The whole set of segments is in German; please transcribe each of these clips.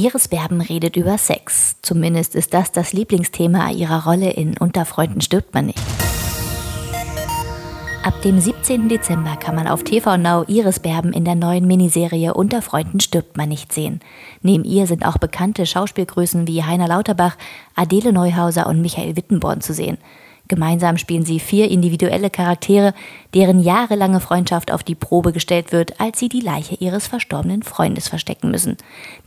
Iris Berben redet über Sex. Zumindest ist das das Lieblingsthema ihrer Rolle in Unter Freunden stirbt man nicht. Ab dem 17. Dezember kann man auf TV Now Iris Berben in der neuen Miniserie Unter Freunden stirbt man nicht sehen. Neben ihr sind auch bekannte Schauspielgrößen wie Heiner Lauterbach, Adele Neuhauser und Michael Wittenborn zu sehen. Gemeinsam spielen sie vier individuelle Charaktere, deren jahrelange Freundschaft auf die Probe gestellt wird, als sie die Leiche ihres verstorbenen Freundes verstecken müssen.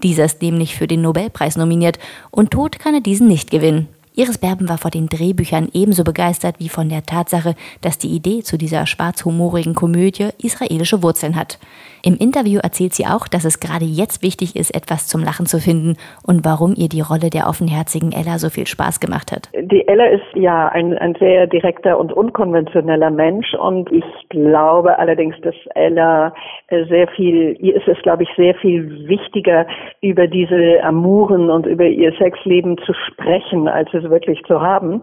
Dieser ist nämlich für den Nobelpreis nominiert und Tod kann er diesen nicht gewinnen. Iris Berben war vor den Drehbüchern ebenso begeistert wie von der Tatsache, dass die Idee zu dieser schwarzhumorigen Komödie israelische Wurzeln hat. Im Interview erzählt sie auch, dass es gerade jetzt wichtig ist, etwas zum Lachen zu finden und warum ihr die Rolle der offenherzigen Ella so viel Spaß gemacht hat. Die Ella ist ja ein, ein sehr direkter und unkonventioneller Mensch und ich glaube allerdings, dass Ella sehr viel, ihr ist es glaube ich sehr viel wichtiger, über diese Amuren und über ihr Sexleben zu sprechen, als wirklich zu haben.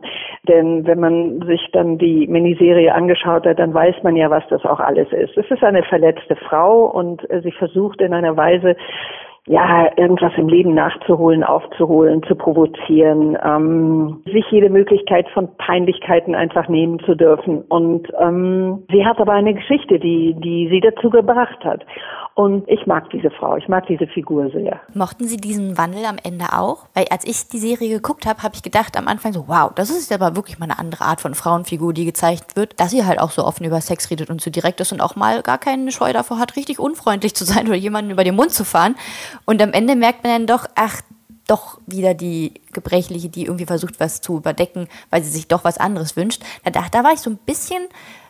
Denn wenn man sich dann die Miniserie angeschaut hat, dann weiß man ja, was das auch alles ist. Es ist eine verletzte Frau und äh, sie versucht in einer Weise, ja, irgendwas im Leben nachzuholen, aufzuholen, zu provozieren, ähm, sich jede Möglichkeit von Peinlichkeiten einfach nehmen zu dürfen. Und ähm, sie hat aber eine Geschichte, die, die sie dazu gebracht hat. Und ich mag diese Frau, ich mag diese Figur sehr. Mochten Sie diesen Wandel am Ende auch? Weil als ich die Serie geguckt habe, habe ich gedacht am Anfang so, wow, das ist aber wirklich mal eine andere Art von Frauenfigur, die gezeigt wird, dass sie halt auch so offen über Sex redet und so direkt ist und auch mal gar keine Scheu davor hat, richtig unfreundlich zu sein oder jemanden über den Mund zu fahren. Und am Ende merkt man dann doch, ach, doch wieder die Gebrechliche, die irgendwie versucht, was zu überdecken, weil sie sich doch was anderes wünscht. Da, da war ich so ein bisschen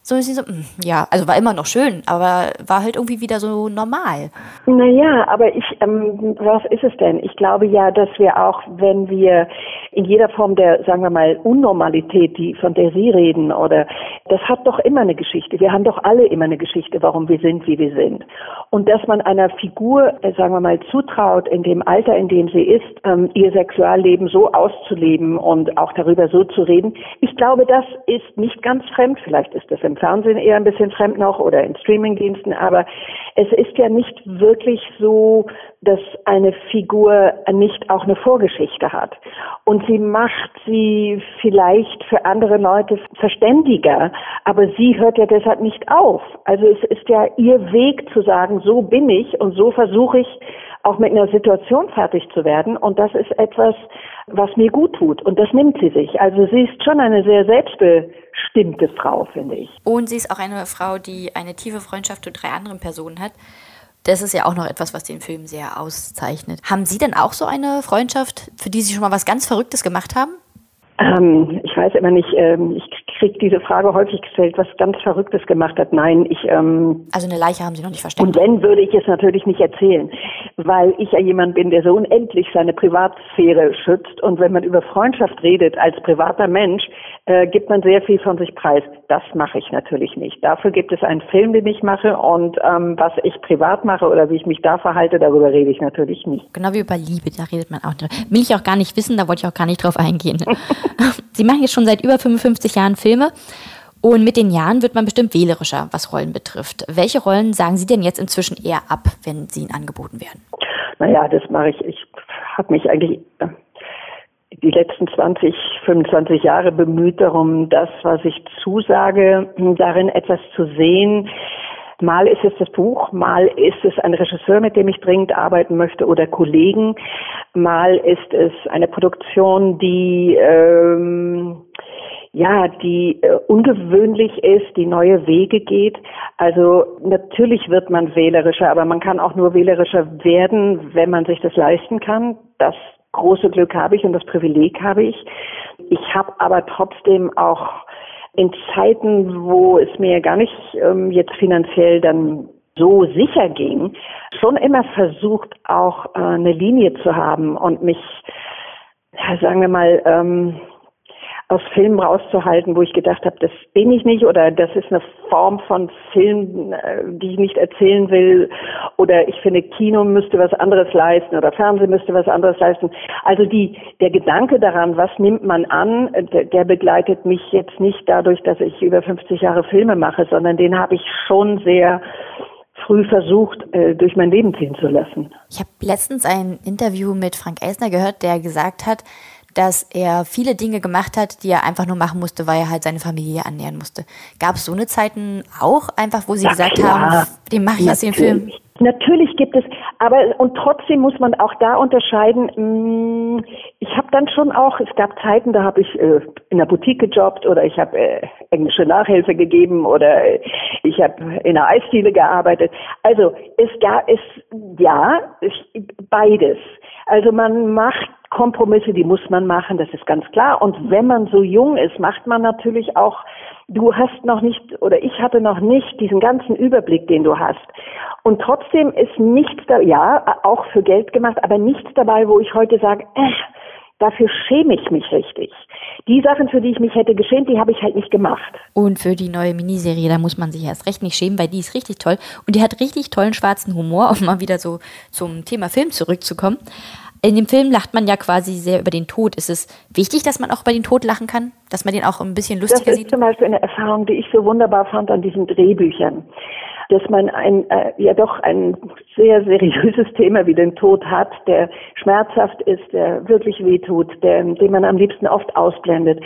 so ist sie so, hm, ja, also war immer noch schön, aber war halt irgendwie wieder so normal. Naja, aber ich, ähm, was ist es denn? Ich glaube ja, dass wir auch, wenn wir in jeder Form der, sagen wir mal, Unnormalität, die, von der Sie reden, oder, das hat doch immer eine Geschichte. Wir haben doch alle immer eine Geschichte, warum wir sind, wie wir sind. Und dass man einer Figur, äh, sagen wir mal, zutraut, in dem Alter, in dem sie ist, ähm, ihr Sexualleben so auszuleben und auch darüber so zu reden, ich glaube, das ist nicht ganz fremd. Vielleicht ist das Fernsehen eher ein bisschen fremd noch oder in Streamingdiensten, aber es ist ja nicht wirklich so, dass eine Figur nicht auch eine Vorgeschichte hat. Und sie macht sie vielleicht für andere Leute verständiger, aber sie hört ja deshalb nicht auf. Also es ist ja ihr Weg zu sagen, so bin ich und so versuche ich auch mit einer Situation fertig zu werden. Und das ist etwas, was mir gut tut. Und das nimmt sie sich. Also sie ist schon eine sehr selbstbestimmte Frau, finde ich. Und sie ist auch eine Frau, die eine tiefe Freundschaft zu drei anderen Personen hat. Das ist ja auch noch etwas, was den Film sehr auszeichnet. Haben Sie denn auch so eine Freundschaft, für die Sie schon mal was ganz Verrücktes gemacht haben? Ähm, ich weiß immer nicht, ähm, ich kriege diese Frage häufig gestellt, was ganz Verrücktes gemacht hat. Nein, ich. Ähm, also eine Leiche haben Sie noch nicht versteckt. Und wenn, würde ich es natürlich nicht erzählen, weil ich ja jemand bin, der so unendlich seine Privatsphäre schützt. Und wenn man über Freundschaft redet als privater Mensch, äh, gibt man sehr viel von sich preis. Das mache ich natürlich nicht. Dafür gibt es einen Film, den ich mache und ähm, was ich privat mache oder wie ich mich da verhalte, darüber rede ich natürlich nicht. Genau wie über Liebe, da redet man auch. Nicht. Will ich auch gar nicht wissen, da wollte ich auch gar nicht drauf eingehen. Sie machen jetzt schon seit über 55 Jahren Filme. Und mit den Jahren wird man bestimmt wählerischer, was Rollen betrifft. Welche Rollen sagen Sie denn jetzt inzwischen eher ab, wenn sie Ihnen angeboten werden? Naja, das mache ich. Ich habe mich eigentlich äh, die letzten 20, 25 Jahre bemüht darum, das, was ich zusage, darin etwas zu sehen, Mal ist es das Buch, mal ist es ein Regisseur, mit dem ich dringend arbeiten möchte oder Kollegen, mal ist es eine Produktion, die ähm, ja, die äh, ungewöhnlich ist, die neue Wege geht. Also natürlich wird man wählerischer, aber man kann auch nur wählerischer werden, wenn man sich das leisten kann. Das große Glück habe ich und das Privileg habe ich. Ich habe aber trotzdem auch in Zeiten, wo es mir gar nicht ähm, jetzt finanziell dann so sicher ging, schon immer versucht, auch äh, eine Linie zu haben und mich, ja, sagen wir mal, ähm, aus Filmen rauszuhalten, wo ich gedacht habe, das bin ich nicht oder das ist eine Form von Film, äh, die ich nicht erzählen will oder ich finde Kino müsste was anderes leisten oder Fernsehen müsste was anderes leisten. Also die der Gedanke daran, was nimmt man an, der, begleitet mich jetzt nicht dadurch, dass ich über 50 Jahre Filme mache, sondern den habe ich schon sehr früh versucht, äh, durch mein Leben ziehen zu lassen. Ich habe letztens ein Interview mit Frank Elsner gehört, der gesagt hat, dass er viele Dinge gemacht hat, die er einfach nur machen musste, weil er halt seine Familie annähern musste. Gab es so eine Zeiten auch einfach, wo Sie ja, gesagt klar. haben, dem mache ich jetzt den Film? Natürlich gibt es, aber und trotzdem muss man auch da unterscheiden. Mm, ich habe dann schon auch, es gab Zeiten, da habe ich äh, in der Boutique gejobbt oder ich habe äh, englische Nachhilfe gegeben oder ich habe in einer Eisdiele gearbeitet. Also es gab es ja beides. Also man macht Kompromisse, die muss man machen, das ist ganz klar. Und wenn man so jung ist, macht man natürlich auch, du hast noch nicht, oder ich hatte noch nicht diesen ganzen Überblick, den du hast. Und trotzdem ist nichts da, ja, auch für Geld gemacht, aber nichts dabei, wo ich heute sage, äh, dafür schäme ich mich richtig. Die Sachen, für die ich mich hätte geschämt, die habe ich halt nicht gemacht. Und für die neue Miniserie, da muss man sich erst recht nicht schämen, weil die ist richtig toll. Und die hat richtig tollen schwarzen Humor, um mal wieder so zum Thema Film zurückzukommen. In dem Film lacht man ja quasi sehr über den Tod. Ist es wichtig, dass man auch über den Tod lachen kann? Dass man den auch ein bisschen lustiger sieht? Das ist sieht? zum Beispiel eine Erfahrung, die ich so wunderbar fand an diesen Drehbüchern. Dass man ein, äh, ja doch ein sehr seriöses Thema wie den Tod hat, der schmerzhaft ist, der wirklich wehtut, der, den man am liebsten oft ausblendet.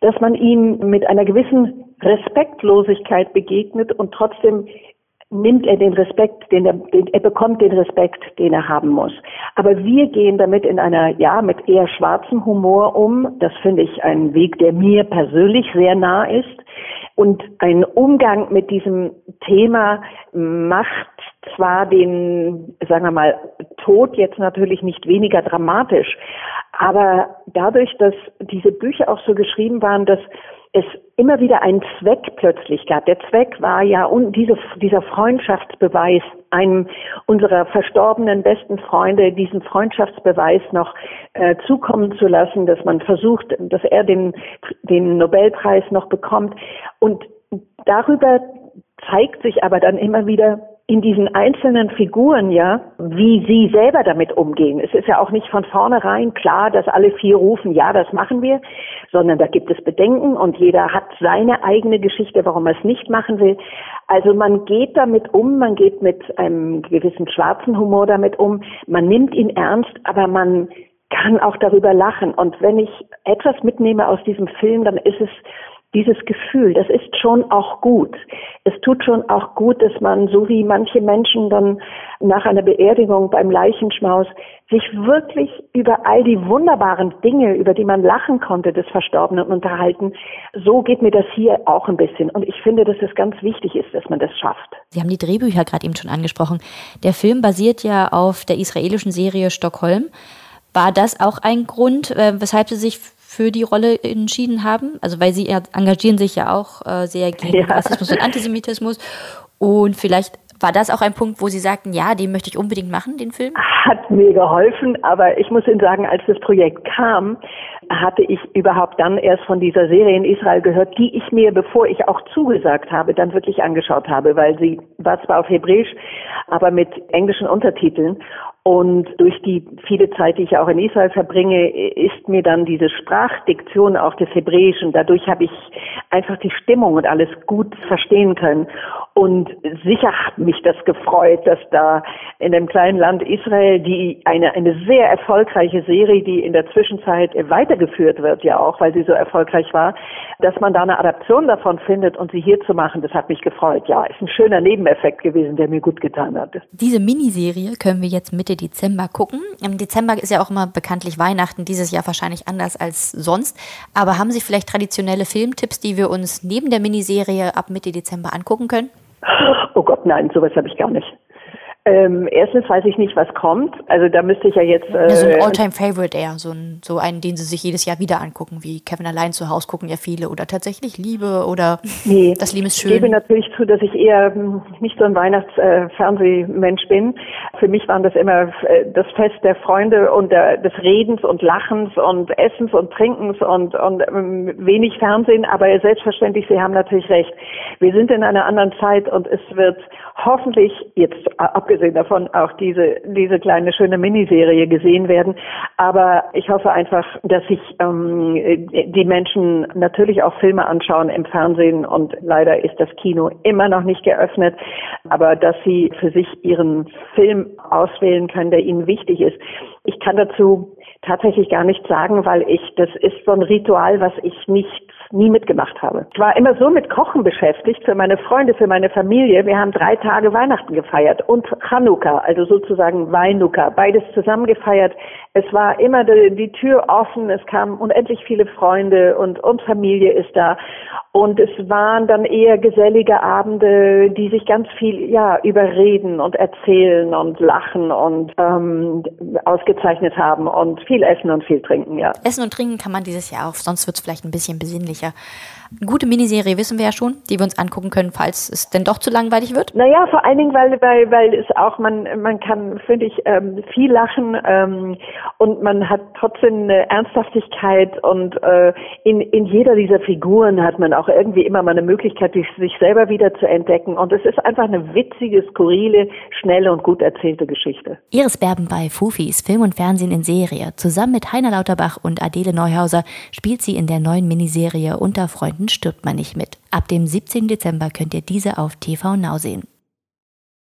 Dass man ihm mit einer gewissen Respektlosigkeit begegnet und trotzdem nimmt er den Respekt, den er, den, er bekommt den Respekt, den er haben muss. Aber wir gehen damit in einer, ja, mit eher schwarzem Humor um. Das finde ich ein Weg, der mir persönlich sehr nah ist. Und ein Umgang mit diesem Thema macht zwar den, sagen wir mal, Tod jetzt natürlich nicht weniger dramatisch, aber dadurch, dass diese Bücher auch so geschrieben waren, dass es immer wieder einen Zweck plötzlich gab. Der Zweck war ja und diese, dieser Freundschaftsbeweis, einem unserer verstorbenen besten Freunde diesen Freundschaftsbeweis noch äh, zukommen zu lassen, dass man versucht, dass er den, den Nobelpreis noch bekommt. Und darüber zeigt sich aber dann immer wieder, in diesen einzelnen Figuren, ja, wie sie selber damit umgehen. Es ist ja auch nicht von vornherein klar, dass alle vier rufen, ja, das machen wir, sondern da gibt es Bedenken und jeder hat seine eigene Geschichte, warum er es nicht machen will. Also man geht damit um, man geht mit einem gewissen schwarzen Humor damit um, man nimmt ihn ernst, aber man kann auch darüber lachen. Und wenn ich etwas mitnehme aus diesem Film, dann ist es, dieses Gefühl, das ist schon auch gut. Es tut schon auch gut, dass man, so wie manche Menschen dann nach einer Beerdigung beim Leichenschmaus, sich wirklich über all die wunderbaren Dinge, über die man lachen konnte, des Verstorbenen unterhalten. So geht mir das hier auch ein bisschen. Und ich finde, dass es ganz wichtig ist, dass man das schafft. Sie haben die Drehbücher gerade eben schon angesprochen. Der Film basiert ja auf der israelischen Serie Stockholm. War das auch ein Grund, äh, weshalb Sie sich für die Rolle entschieden haben? Also weil sie engagieren sich ja auch äh, sehr gegen ja. Rassismus und Antisemitismus. Und vielleicht war das auch ein Punkt, wo Sie sagten, ja, den möchte ich unbedingt machen, den Film? Hat mir geholfen, aber ich muss Ihnen sagen, als das Projekt kam, hatte ich überhaupt dann erst von dieser Serie in Israel gehört, die ich mir, bevor ich auch zugesagt habe, dann wirklich angeschaut habe, weil sie war zwar auf Hebräisch, aber mit englischen Untertiteln. Und durch die viele Zeit, die ich auch in Israel verbringe, ist mir dann diese Sprachdiktion auch des Hebräischen. Dadurch habe ich einfach die Stimmung und alles gut verstehen können. Und sicher hat mich das gefreut, dass da in dem kleinen Land Israel, die eine, eine sehr erfolgreiche Serie, die in der Zwischenzeit weitergeführt wird, ja auch, weil sie so erfolgreich war, dass man da eine Adaption davon findet und sie hier zu machen, das hat mich gefreut. Ja, ist ein schöner Nebeneffekt gewesen, der mir gut getan hat. Diese Miniserie können wir jetzt Mitte Dezember gucken. Im Dezember ist ja auch immer bekanntlich Weihnachten, dieses Jahr wahrscheinlich anders als sonst. Aber haben Sie vielleicht traditionelle Filmtipps, die wir uns neben der Miniserie ab Mitte Dezember angucken können? Oh Gott, nein, sowas habe ich gar nicht. Ähm, erstens weiß ich nicht, was kommt. Also da müsste ich ja jetzt. Äh, so ein All-Time-Favorite eher, so, ein, so einen, den Sie sich jedes Jahr wieder angucken, wie Kevin allein zu Hause gucken ja viele oder tatsächlich Liebe oder nee, das Leben ist schön. Ich gebe natürlich zu, dass ich eher hm, nicht so ein Weihnachtsfernsehmensch äh, bin. Für mich waren das immer äh, das Fest der Freunde und der, des Redens und Lachens und Essens und Trinkens und, und ähm, wenig Fernsehen. Aber selbstverständlich, Sie haben natürlich recht. Wir sind in einer anderen Zeit und es wird hoffentlich jetzt abgesehen abgesehen davon auch diese, diese kleine schöne Miniserie gesehen werden. Aber ich hoffe einfach, dass sich ähm, die Menschen natürlich auch Filme anschauen im Fernsehen und leider ist das Kino immer noch nicht geöffnet, aber dass sie für sich ihren Film auswählen können, der ihnen wichtig ist. Ich kann dazu tatsächlich gar nichts sagen, weil ich, das ist so ein Ritual, was ich nicht nie mitgemacht habe. Ich war immer so mit Kochen beschäftigt für meine Freunde, für meine Familie. Wir haben drei Tage Weihnachten gefeiert und Chanukka, also sozusagen Weinuka, beides zusammen gefeiert. Es war immer die, die Tür offen, es kamen unendlich viele Freunde und, und Familie ist da. Und es waren dann eher gesellige Abende, die sich ganz viel ja überreden und erzählen und lachen und ähm, ausgezeichnet haben und viel essen und viel trinken, ja. Essen und trinken kann man dieses Jahr auch, sonst wird es vielleicht ein bisschen besinnlicher. Gute Miniserie wissen wir ja schon, die wir uns angucken können, falls es denn doch zu langweilig wird. Naja, vor allen Dingen, weil, weil, weil es auch, man, man kann, finde ich, ähm, viel lachen ähm, und man hat trotzdem eine Ernsthaftigkeit und äh, in, in jeder dieser Figuren hat man auch irgendwie immer mal eine Möglichkeit, sich selber wieder zu entdecken und es ist einfach eine witzige, skurrile, schnelle und gut erzählte Geschichte. Iris Berben bei Fufis Film und Fernsehen in Serie. Zusammen mit Heiner Lauterbach und Adele Neuhauser spielt sie in der neuen Miniserie Unter Freunden stirbt man nicht mit. Ab dem 17. Dezember könnt ihr diese auf TV Now sehen.